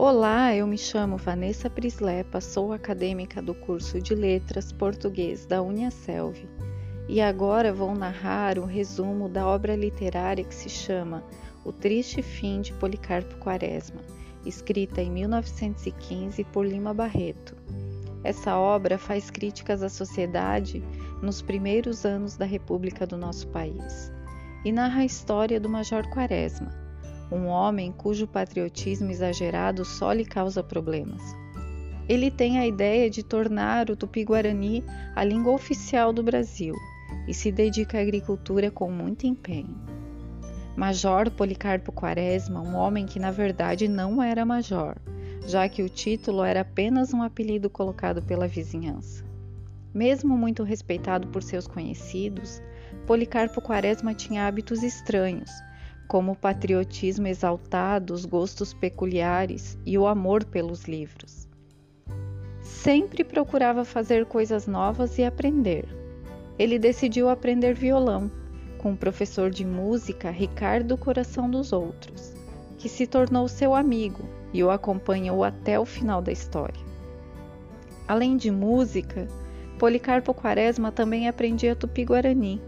Olá, eu me chamo Vanessa Prislepa, sou acadêmica do curso de Letras Português da Uniaselv e agora vou narrar um resumo da obra literária que se chama O Triste Fim de Policarpo Quaresma, escrita em 1915 por Lima Barreto. Essa obra faz críticas à sociedade nos primeiros anos da República do nosso país e narra a história do Major Quaresma um homem cujo patriotismo exagerado só lhe causa problemas. Ele tem a ideia de tornar o tupi-guarani a língua oficial do Brasil e se dedica à agricultura com muito empenho. Major Policarpo Quaresma, um homem que na verdade não era major, já que o título era apenas um apelido colocado pela vizinhança. Mesmo muito respeitado por seus conhecidos, Policarpo Quaresma tinha hábitos estranhos como o patriotismo exaltado, os gostos peculiares e o amor pelos livros. Sempre procurava fazer coisas novas e aprender. Ele decidiu aprender violão com o professor de música Ricardo Coração dos Outros, que se tornou seu amigo e o acompanhou até o final da história. Além de música, Policarpo Quaresma também aprendia tupi-guarani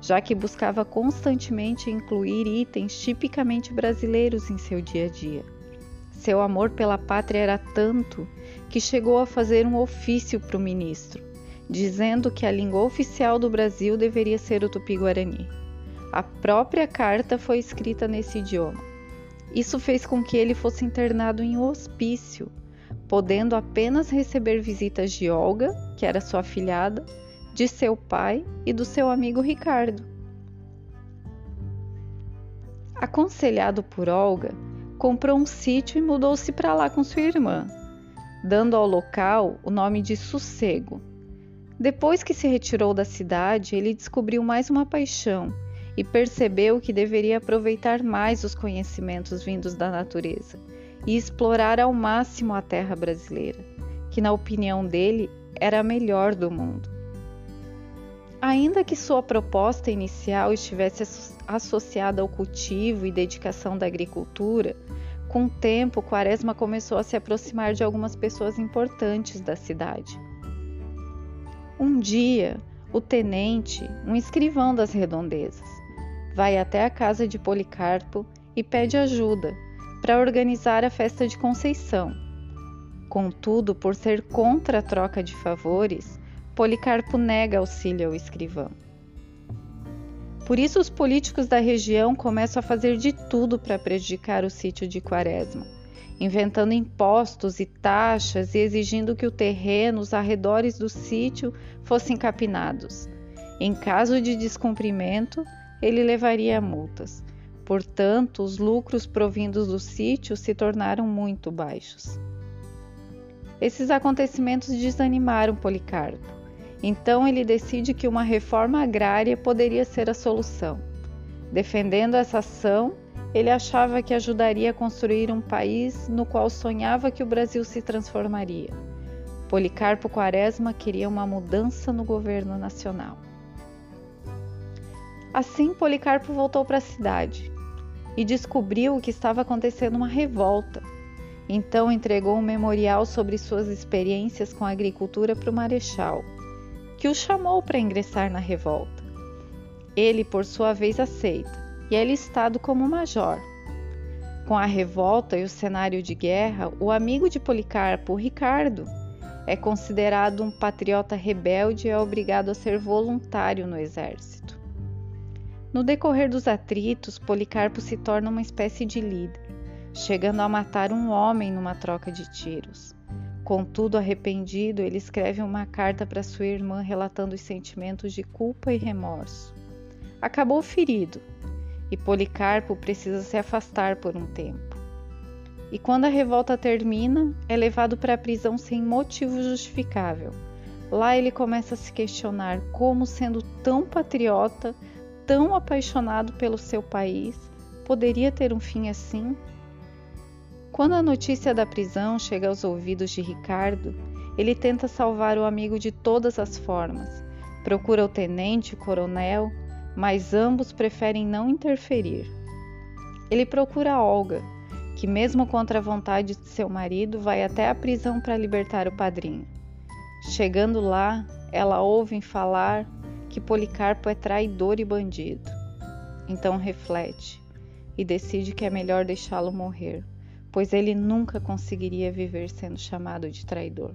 já que buscava constantemente incluir itens tipicamente brasileiros em seu dia a dia. Seu amor pela pátria era tanto que chegou a fazer um ofício para o ministro, dizendo que a língua oficial do Brasil deveria ser o tupi-guarani. A própria carta foi escrita nesse idioma. Isso fez com que ele fosse internado em hospício, podendo apenas receber visitas de Olga, que era sua afilhada, de seu pai e do seu amigo Ricardo. Aconselhado por Olga, comprou um sítio e mudou-se para lá com sua irmã, dando ao local o nome de Sossego. Depois que se retirou da cidade, ele descobriu mais uma paixão e percebeu que deveria aproveitar mais os conhecimentos vindos da natureza e explorar ao máximo a terra brasileira, que, na opinião dele, era a melhor do mundo. Ainda que sua proposta inicial estivesse associada ao cultivo e dedicação da agricultura, com o tempo Quaresma começou a se aproximar de algumas pessoas importantes da cidade. Um dia, o tenente, um escrivão das redondezas, vai até a casa de Policarpo e pede ajuda para organizar a festa de Conceição. Contudo, por ser contra a troca de favores, Policarpo nega auxílio ao escrivão. Por isso, os políticos da região começam a fazer de tudo para prejudicar o sítio de Quaresma, inventando impostos e taxas e exigindo que o terreno, os arredores do sítio fossem capinados. Em caso de descumprimento, ele levaria multas. Portanto, os lucros provindos do sítio se tornaram muito baixos. Esses acontecimentos desanimaram Policarpo então ele decide que uma reforma agrária poderia ser a solução. Defendendo essa ação, ele achava que ajudaria a construir um país no qual sonhava que o Brasil se transformaria. Policarpo Quaresma queria uma mudança no governo nacional. Assim, Policarpo voltou para a cidade e descobriu que estava acontecendo uma revolta. Então entregou um memorial sobre suas experiências com a agricultura para o marechal que o chamou para ingressar na revolta. Ele, por sua vez, aceita e é listado como major. Com a revolta e o cenário de guerra, o amigo de Policarpo, Ricardo, é considerado um patriota rebelde e é obrigado a ser voluntário no exército. No decorrer dos atritos, Policarpo se torna uma espécie de líder, chegando a matar um homem numa troca de tiros. Contudo, arrependido, ele escreve uma carta para sua irmã relatando os sentimentos de culpa e remorso. Acabou ferido e Policarpo precisa se afastar por um tempo. E quando a revolta termina, é levado para a prisão sem motivo justificável. Lá ele começa a se questionar como, sendo tão patriota, tão apaixonado pelo seu país, poderia ter um fim assim? Quando a notícia da prisão chega aos ouvidos de Ricardo, ele tenta salvar o amigo de todas as formas. Procura o tenente, o coronel, mas ambos preferem não interferir. Ele procura Olga, que, mesmo contra a vontade de seu marido, vai até a prisão para libertar o padrinho. Chegando lá, ela ouve falar que Policarpo é traidor e bandido. Então reflete e decide que é melhor deixá-lo morrer, pois ele nunca conseguiria viver sendo chamado de traidor.